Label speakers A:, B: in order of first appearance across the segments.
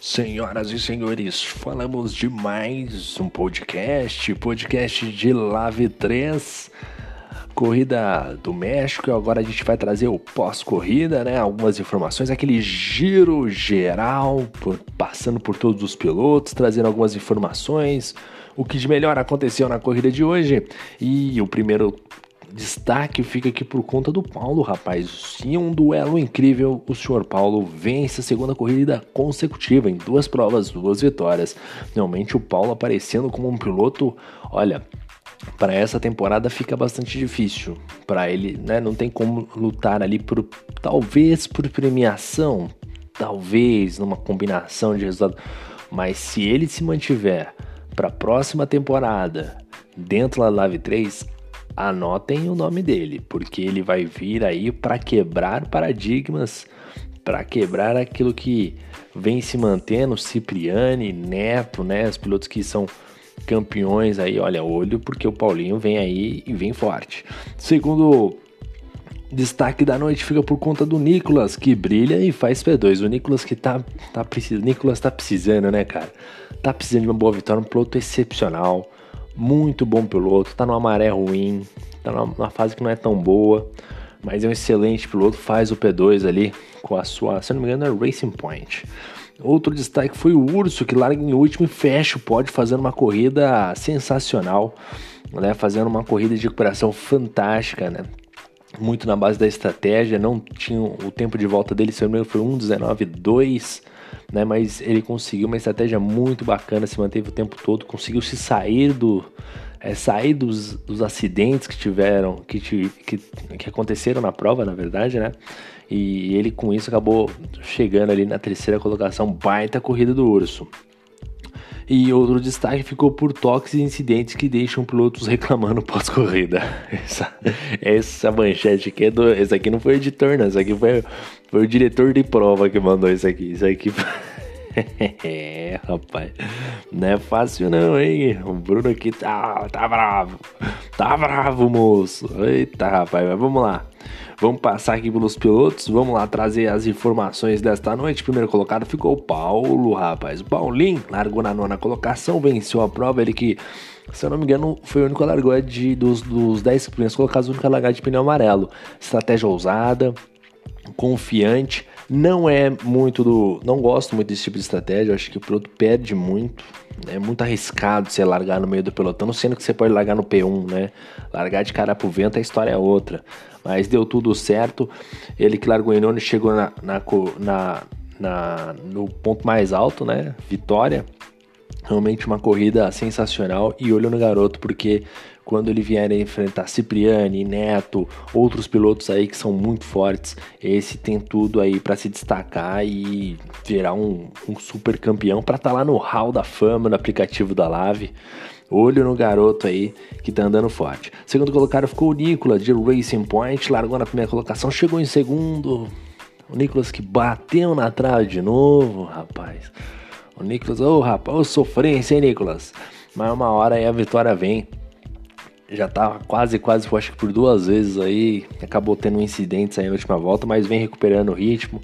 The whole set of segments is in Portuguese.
A: Senhoras e senhores, falamos de mais um podcast, podcast de Lave 3, corrida do México. Agora a gente vai trazer o pós-corrida, né? Algumas informações, aquele giro geral, por, passando por todos os pilotos, trazendo algumas informações, o que de melhor aconteceu na corrida de hoje. E o primeiro destaque fica aqui por conta do Paulo, rapaz. Em um duelo incrível, o senhor Paulo vence a segunda corrida consecutiva em duas provas, duas vitórias. Realmente o Paulo aparecendo como um piloto, olha, para essa temporada fica bastante difícil para ele, né? Não tem como lutar ali por talvez por premiação, talvez numa combinação de resultado, mas se ele se mantiver para a próxima temporada dentro da Live 3, anotem o nome dele, porque ele vai vir aí para quebrar paradigmas, para quebrar aquilo que vem se mantendo, Cipriani, Neto, né, os pilotos que são campeões aí, olha, olho, porque o Paulinho vem aí e vem forte. Segundo destaque da noite fica por conta do Nicolas, que brilha e faz P2. O Nicolas que tá, tá precisando, Nicolas tá precisando, né, cara? Tá precisando de uma boa vitória, um piloto excepcional muito bom piloto, tá numa maré ruim, tá numa fase que não é tão boa, mas é um excelente piloto, faz o P2 ali com a sua, se não me engano, é Racing Point. Outro destaque foi o Urso, que larga em último e fecha o pódio fazendo uma corrida sensacional, né? Fazendo uma corrida de recuperação fantástica, né? Muito na base da estratégia, não tinha o tempo de volta dele, se não me engano, foi 1,19,2 né? Mas ele conseguiu uma estratégia muito bacana, se manteve o tempo todo, conseguiu se sair do é, sair dos, dos acidentes que tiveram, que, que, que aconteceram na prova, na verdade, né? E ele com isso acabou chegando ali na terceira colocação, baita corrida do Urso. E outro destaque ficou por toques e incidentes que deixam pilotos reclamando pós-corrida. Essa, essa manchete aqui é do. Esse aqui não foi o editor, não. Esse aqui foi, foi o diretor de prova que mandou isso aqui. Isso aqui. é, rapaz. Não é fácil não, hein? O Bruno aqui tá, tá bravo. Tá bravo, moço. Eita, rapaz. Mas vamos lá. Vamos passar aqui pelos pilotos, vamos lá trazer as informações desta noite. Primeiro colocado ficou o Paulo, rapaz. O Paulinho largou na nona colocação, venceu a prova. Ele que, se eu não me engano, foi o único a largar de, dos, dos 10 primeiros colocados, o único a largar de pneu amarelo. Estratégia ousada, confiante. Não é muito do. Não gosto muito desse tipo de estratégia. Acho que o piloto perde muito. É muito arriscado você largar no meio do pelotão, sendo que você pode largar no P1, né? Largar de cara pro vento, a história é outra. Mas deu tudo certo. Ele que largou em nono chegou na, na, na, na, no ponto mais alto, né? Vitória. Realmente uma corrida sensacional e olho no garoto, porque quando ele vier enfrentar Cipriani, Neto, outros pilotos aí que são muito fortes, esse tem tudo aí para se destacar e virar um, um super campeão para estar tá lá no Hall da Fama, no aplicativo da Lave. Olho no garoto aí que tá andando forte. Segundo colocado ficou o Nicolas de Racing Point, largou na primeira colocação, chegou em segundo. O Nicolas que bateu na trave de novo, rapaz. O Nicolas, ô oh, rapaz, ô sofrência, hein, Nicolas? Mas uma hora aí a vitória vem. Já tá quase, quase, acho que por duas vezes aí. Acabou tendo incidentes aí na última volta, mas vem recuperando o ritmo.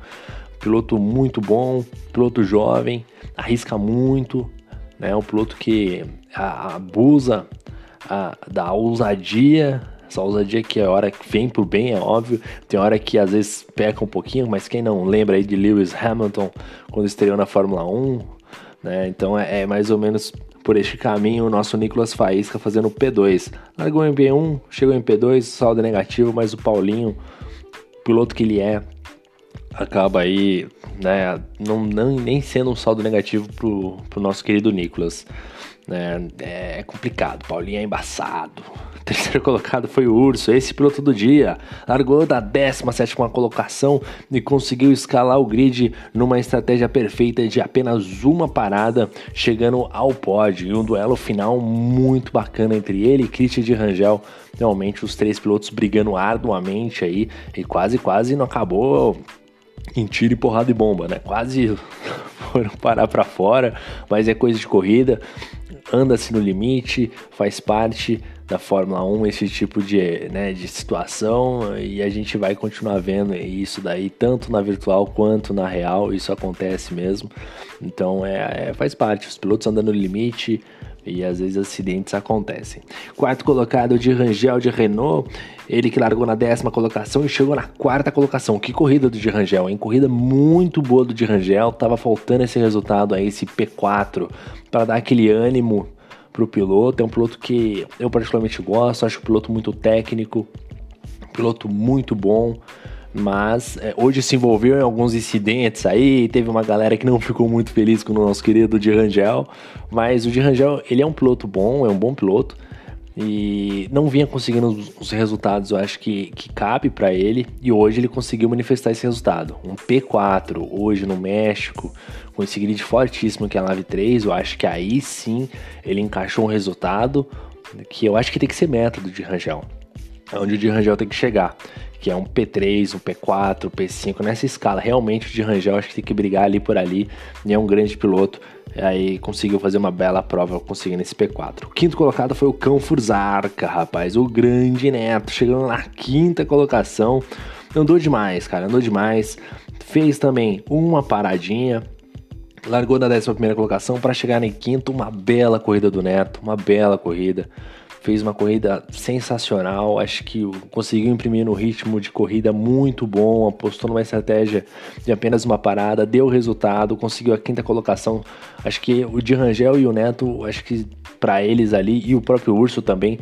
A: Piloto muito bom, piloto jovem, arrisca muito, né? Um piloto que abusa a, da ousadia, essa ousadia que é hora que vem pro bem, é óbvio. Tem hora que às vezes peca um pouquinho, mas quem não lembra aí de Lewis Hamilton quando estreou na Fórmula 1, né? Então é, é mais ou menos por este caminho o nosso Nicolas Faísca fazendo P2. Largou em P1, chegou em P2, saldo negativo, mas o Paulinho, piloto que ele é, acaba aí, né, não, não, nem sendo um saldo negativo pro, pro nosso querido Nicolas. Né, é complicado, Paulinho é embaçado. Terceiro colocado foi o Urso, esse piloto do dia. Largou da 17 colocação e conseguiu escalar o grid numa estratégia perfeita de apenas uma parada, chegando ao pódio. E um duelo final muito bacana entre ele e Christian de Rangel. Realmente os três pilotos brigando arduamente aí e quase, quase não acabou em tiro e porrada e bomba, né? Quase foram parar para fora, mas é coisa de corrida. Anda-se no limite, faz parte, da Fórmula 1 esse tipo de, né, de situação e a gente vai continuar vendo isso daí tanto na virtual quanto na real, isso acontece mesmo. Então é, é faz parte, os pilotos andando no limite e às vezes acidentes acontecem. Quarto colocado de Rangel de Renault, ele que largou na décima colocação e chegou na quarta colocação. Que corrida do de Rangel, hein? Corrida muito boa do de Rangel, tava faltando esse resultado aí, esse P4 para dar aquele ânimo pro piloto. É um piloto que eu particularmente gosto, acho um piloto muito técnico, piloto muito bom. Mas é, hoje se envolveu em alguns incidentes aí, teve uma galera que não ficou muito feliz com o nosso querido de Rangel, mas o de Rangel, ele é um piloto bom, é um bom piloto, e não vinha conseguindo os, os resultados, eu acho que, que cabe para ele, e hoje ele conseguiu manifestar esse resultado. Um P4 hoje no México, com esse grid fortíssimo que é a Nave 3, eu acho que aí sim ele encaixou um resultado que eu acho que tem que ser método de Rangel. É onde o de Rangel tem que chegar, que é um P3, um P4, um P5, nessa escala. Realmente o de Rangel acho que tem que brigar ali por ali, e é um grande piloto. Aí conseguiu fazer uma bela prova conseguindo esse P4. O quinto colocado foi o Cão Furzarca, rapaz, o grande neto, chegando na quinta colocação. Andou demais, cara, andou demais. Fez também uma paradinha, largou na 11 colocação para chegar em quinto. Uma bela corrida do Neto, uma bela corrida. Fez uma corrida sensacional, acho que conseguiu imprimir no ritmo de corrida muito bom, apostou numa estratégia de apenas uma parada, deu resultado, conseguiu a quinta colocação. Acho que o de Rangel e o Neto, acho que para eles ali, e o próprio Urso também,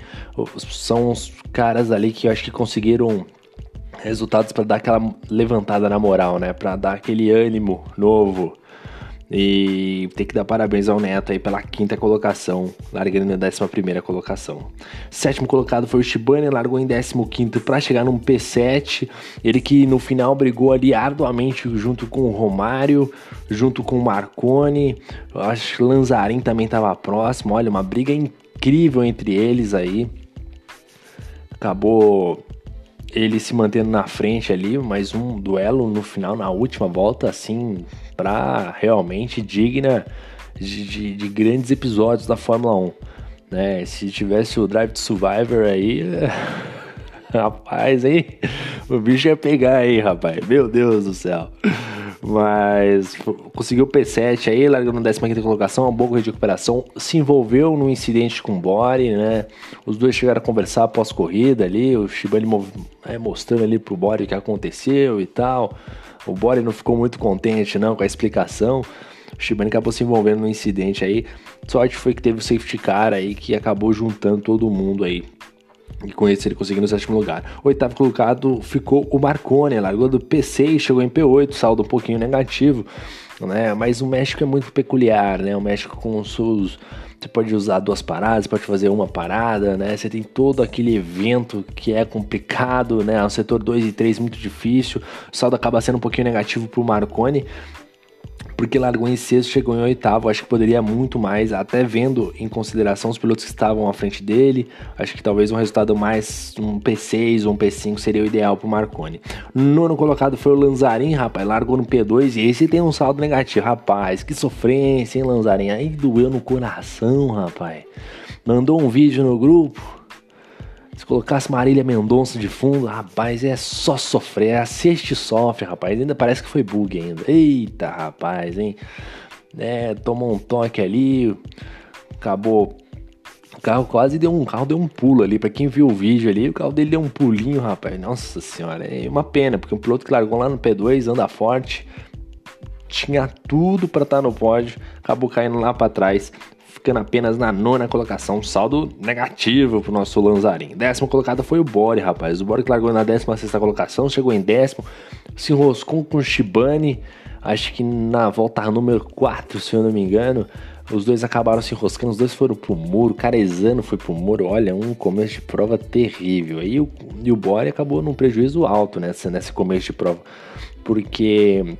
A: são os caras ali que eu acho que conseguiram resultados para dar aquela levantada na moral, né? Para dar aquele ânimo novo e tem que dar parabéns ao Neto aí pela quinta colocação, largando na décima primeira colocação. Sétimo colocado foi o Shibane, largou em décimo quinto para chegar num P7. Ele que no final brigou ali arduamente junto com o Romário, junto com o Marconi. Acho que Lanzarin também estava próximo. Olha, uma briga incrível entre eles aí. Acabou ele se mantendo na frente ali, mais um duelo no final, na última volta, assim, para realmente digna de, de, de, grandes episódios da Fórmula 1. Né? Se tivesse o Drive to Survivor aí, rapaz, hein? O bicho ia pegar aí, rapaz. Meu Deus do céu. Mas conseguiu o P7 aí, largou na 15 colocação, uma boa de recuperação. Se envolveu num incidente com o Bori, né? Os dois chegaram a conversar após corrida ali. O Shibane é, mostrando ali pro Bori o que aconteceu e tal. O Bori não ficou muito contente não com a explicação. O Shibane acabou se envolvendo no incidente aí. Sorte foi que teve o safety car aí que acabou juntando todo mundo aí e com esse ele conseguiu no sétimo lugar. Oitavo colocado ficou o Marconi, largou do P6, chegou em P8, saldo um pouquinho negativo, né? Mas o México é muito peculiar, né? O México com seus você pode usar duas paradas, pode fazer uma parada, né? Você tem todo aquele evento que é complicado, né? O setor 2 e 3 muito difícil. O saldo acaba sendo um pouquinho negativo para o Marconi, porque largou em sexto, chegou em oitavo. Acho que poderia muito mais, até vendo em consideração os pilotos que estavam à frente dele. Acho que talvez um resultado mais um P6 ou um P5 seria o ideal para o Marconi. Nono colocado foi o Lanzarin, rapaz, largou no P2 e esse tem um saldo negativo, rapaz. Que sofrência, hein, Lanzarin? Aí doeu no coração, rapaz. Mandou um vídeo no grupo se colocasse Marília Mendonça de fundo, rapaz, é só sofrer. Assiste sofre, rapaz. Ainda parece que foi bug ainda. Eita, rapaz, hein? É, tomou um toque ali, acabou. O carro quase deu um, carro deu um pulo ali. Para quem viu o vídeo ali, o carro dele deu um pulinho, rapaz. Nossa senhora, é uma pena, porque um piloto que largou lá no P2 anda forte, tinha tudo para estar tá no pódio, acabou caindo lá para trás ficando apenas na nona colocação, saldo negativo pro nosso Lanzarin. Décimo colocado foi o Bore, rapaz. O Bore que largou na décima sexta colocação, chegou em décimo, se enroscou com o Shibane, acho que na volta número 4, se eu não me engano. Os dois acabaram se enroscando, os dois foram pro muro, Carezano foi pro muro, olha, um começo de prova terrível. Aí o, e o Bore acabou num prejuízo alto nessa, nesse começo de prova, porque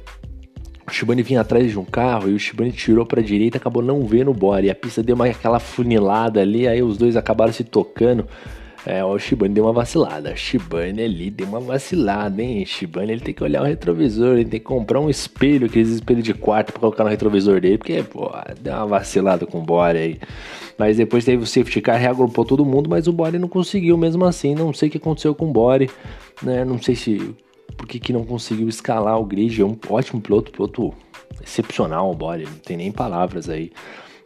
A: o Shibane vinha atrás de um carro e o Shibane tirou para a direita, acabou não vendo o Bore. A pista deu uma aquela funilada ali, aí os dois acabaram se tocando. É, o Shibane deu uma vacilada. Shibane ali deu uma vacilada, hein? Shibane ele tem que olhar o retrovisor, ele tem que comprar um espelho, aqueles espelhos de quarto pra colocar no retrovisor dele, porque, pô, deu uma vacilada com o Bore aí. Mas depois teve o safety car, reagrupou todo mundo, mas o Bore não conseguiu mesmo assim. Não sei o que aconteceu com o Bore, né? Não sei se por que, não conseguiu escalar o grid. É um ótimo piloto, piloto excepcional o Bore, não tem nem palavras aí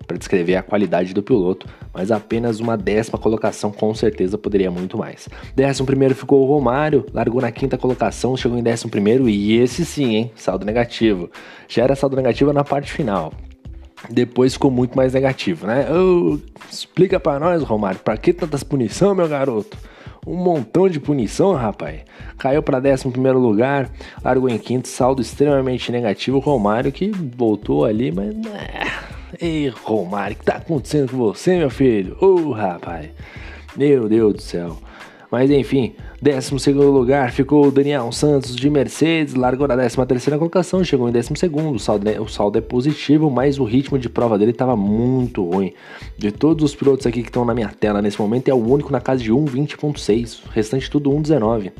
A: para descrever a qualidade do piloto, mas apenas uma décima colocação com certeza poderia muito mais. Décimo primeiro ficou o Romário, largou na quinta colocação, chegou em décimo primeiro e esse sim, hein, saldo negativo. Já era saldo negativo na parte final. Depois ficou muito mais negativo, né? Oh, explica para nós, Romário, para que tantas punição, meu garoto? Um montão de punição, rapaz. Caiu para 11 lugar, largou em quinto, saldo extremamente negativo. Romário que voltou ali, mas. Né, Ei, Romário, o que tá acontecendo com você, meu filho? Ô, rapaz. Meu Deus do céu. Mas enfim, 12 lugar ficou o Daniel Santos de Mercedes, largou na 13 colocação, chegou em 12. O saldo, é, o saldo é positivo, mas o ritmo de prova dele estava muito ruim. De todos os pilotos aqui que estão na minha tela nesse momento, é o único na casa de 1,20,6. O restante tudo 1,19.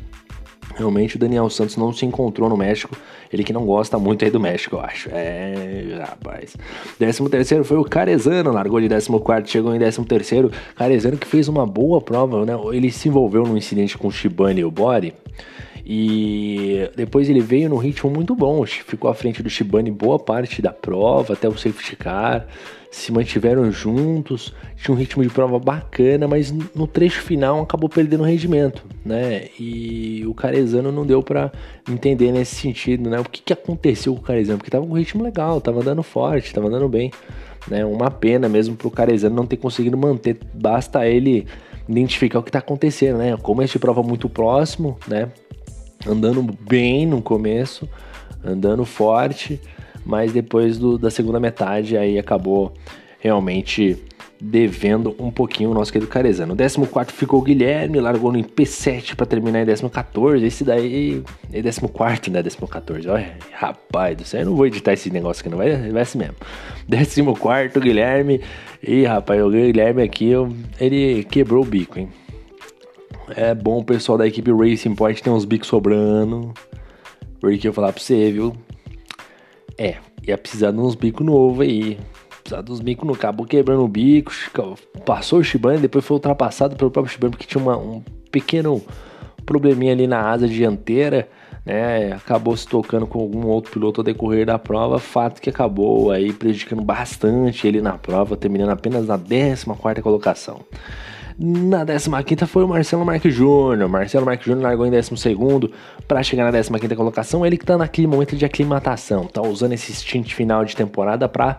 A: Realmente o Daniel Santos não se encontrou no México. Ele que não gosta muito aí do México, eu acho. É, rapaz. 13 terceiro foi o Carezano, largou de 14 chegou em 13 terceiro. Carezano que fez uma boa prova, né? Ele se envolveu num incidente com o Shibane e o Bori. E depois ele veio num ritmo muito bom, ficou à frente do Shibane boa parte da prova, até o safety car, se mantiveram juntos, tinha um ritmo de prova bacana, mas no trecho final acabou perdendo rendimento, né? E o Carezano não deu para entender nesse sentido, né? O que, que aconteceu com o Carezano? Porque tava com um ritmo legal, tava andando forte, tava andando bem, né? Uma pena mesmo pro Carezano não ter conseguido manter, basta ele identificar o que tá acontecendo, né? Como este prova muito próximo, né? andando bem no começo, andando forte, mas depois do, da segunda metade aí acabou realmente devendo um pouquinho o nosso querido Carezano. No 14 ficou o Guilherme, largou no P7 para terminar em 14. Esse daí é 14, né? 14. Olha, rapaz do céu, eu não vou editar esse negócio aqui, não vai, vai assim mesmo. 14 Guilherme. E rapaz, o Guilherme aqui, ele quebrou o bico, hein? É bom o pessoal da equipe Racing Point ter uns bicos sobrando. Porque eu falar pra você, viu? É, ia precisar de uns bicos novos aí. Precisar de uns bicos no cabo quebrando o bico. Passou o Shibane, depois foi ultrapassado pelo próprio Shibane porque tinha uma, um pequeno probleminha ali na asa dianteira. Né, acabou se tocando com algum outro piloto ao decorrer da prova, fato que acabou aí prejudicando bastante ele na prova, terminando apenas na 14 colocação. Na 15 foi o Marcelo Marques Júnior. Marcelo Marques Júnior largou em 12 para chegar na 15 colocação. Ele que está naquele momento de aclimatação, tá usando esse stint final de temporada para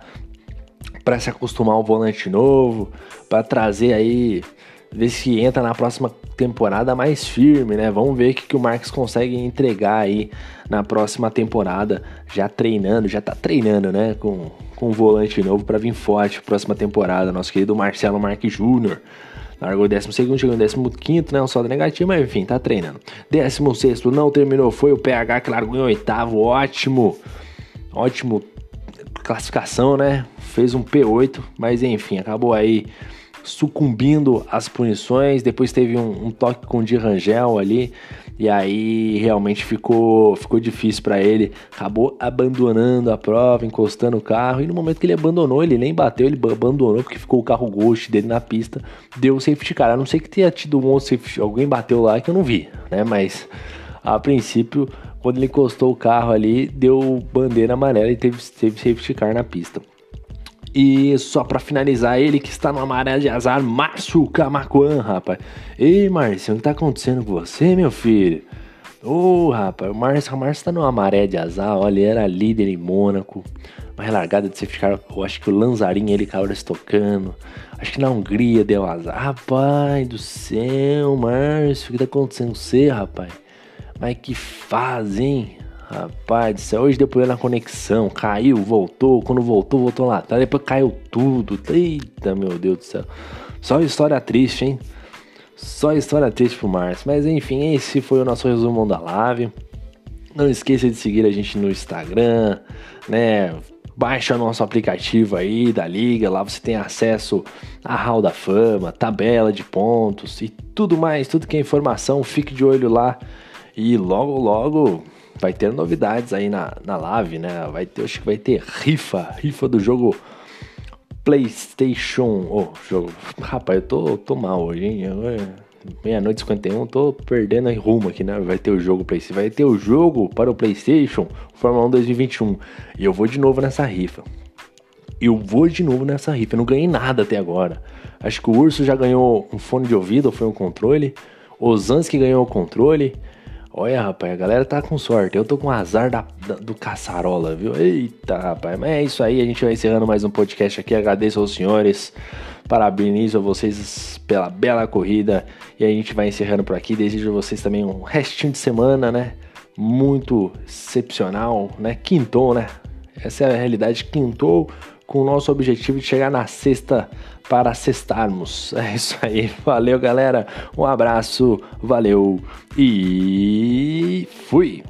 A: para se acostumar ao volante novo, para trazer aí ver se entra na próxima temporada mais firme, né? Vamos ver o que, que o Marques consegue entregar aí na próxima temporada, já treinando, já tá treinando, né? Com, com um volante novo para vir forte próxima temporada. Nosso querido Marcelo Marques Júnior. Largou 12 chegou em 15, né? Um saldo negativo, mas enfim, tá treinando. 16 não terminou, foi o PH que largou em oitavo, ótimo. Ótimo classificação, né? Fez um P8, mas enfim, acabou aí sucumbindo às punições. Depois teve um, um toque com o Di Rangel ali. E aí realmente ficou, ficou difícil para ele. Acabou abandonando a prova, encostando o carro. E no momento que ele abandonou, ele nem bateu, ele abandonou porque ficou o carro ghost dele na pista. Deu o safety car. A não sei que tenha tido um safety, alguém bateu lá que eu não vi, né? Mas a princípio, quando ele encostou o carro ali, deu bandeira amarela e teve, teve safety car na pista. E só para finalizar, ele que está no amarelo de azar, Márcio Camacuan, rapaz. Ei, Márcio, o que tá acontecendo com você, meu filho? Ô, oh, rapaz, o Márcio, o Márcio tá no amarelo de azar, olha, ele era líder em Mônaco. Uma relargada de você ficar, eu acho que o Lanzarin ele acabou estocando. Acho que na Hungria deu azar. Rapaz do céu, Márcio, o que tá acontecendo com você, rapaz? Mas que faz, hein? Rapaz do céu, hoje problema na conexão, caiu, voltou, quando voltou, voltou lá atrás, depois caiu tudo. Eita, meu Deus do céu. Só história triste, hein? Só história triste pro Márcio. Mas enfim, esse foi o nosso resumo da live. Não esqueça de seguir a gente no Instagram, né? baixa nosso aplicativo aí da liga, lá você tem acesso a Hall da Fama, tabela de pontos e tudo mais, tudo que é informação, fique de olho lá e logo logo vai ter novidades aí na, na live, né? Vai ter, acho que vai ter rifa, rifa do jogo PlayStation. Oh, jogo. Rapaz, eu tô, tô mal hoje, hein? Meia-noite 51, tô perdendo rumo aqui, né? Vai ter o jogo PlayStation, vai ter o jogo para o PlayStation Fórmula 1 2021. E eu vou de novo nessa rifa. Eu vou de novo nessa rifa. Eu não ganhei nada até agora. Acho que o Urso já ganhou um fone de ouvido ou foi um controle. O Zansky ganhou o controle. Olha, rapaz, a galera tá com sorte. Eu tô com azar da, da, do caçarola, viu? Eita, rapaz. Mas é isso aí. A gente vai encerrando mais um podcast aqui. Agradeço aos senhores. Parabenizo a vocês pela bela corrida. E a gente vai encerrando por aqui. Desejo a vocês também um restinho de semana, né? Muito excepcional, né? Quintou, né? Essa é a realidade. Quintou com o nosso objetivo de chegar na sexta para cestarmos. É isso aí. Valeu, galera. Um abraço, valeu e fui!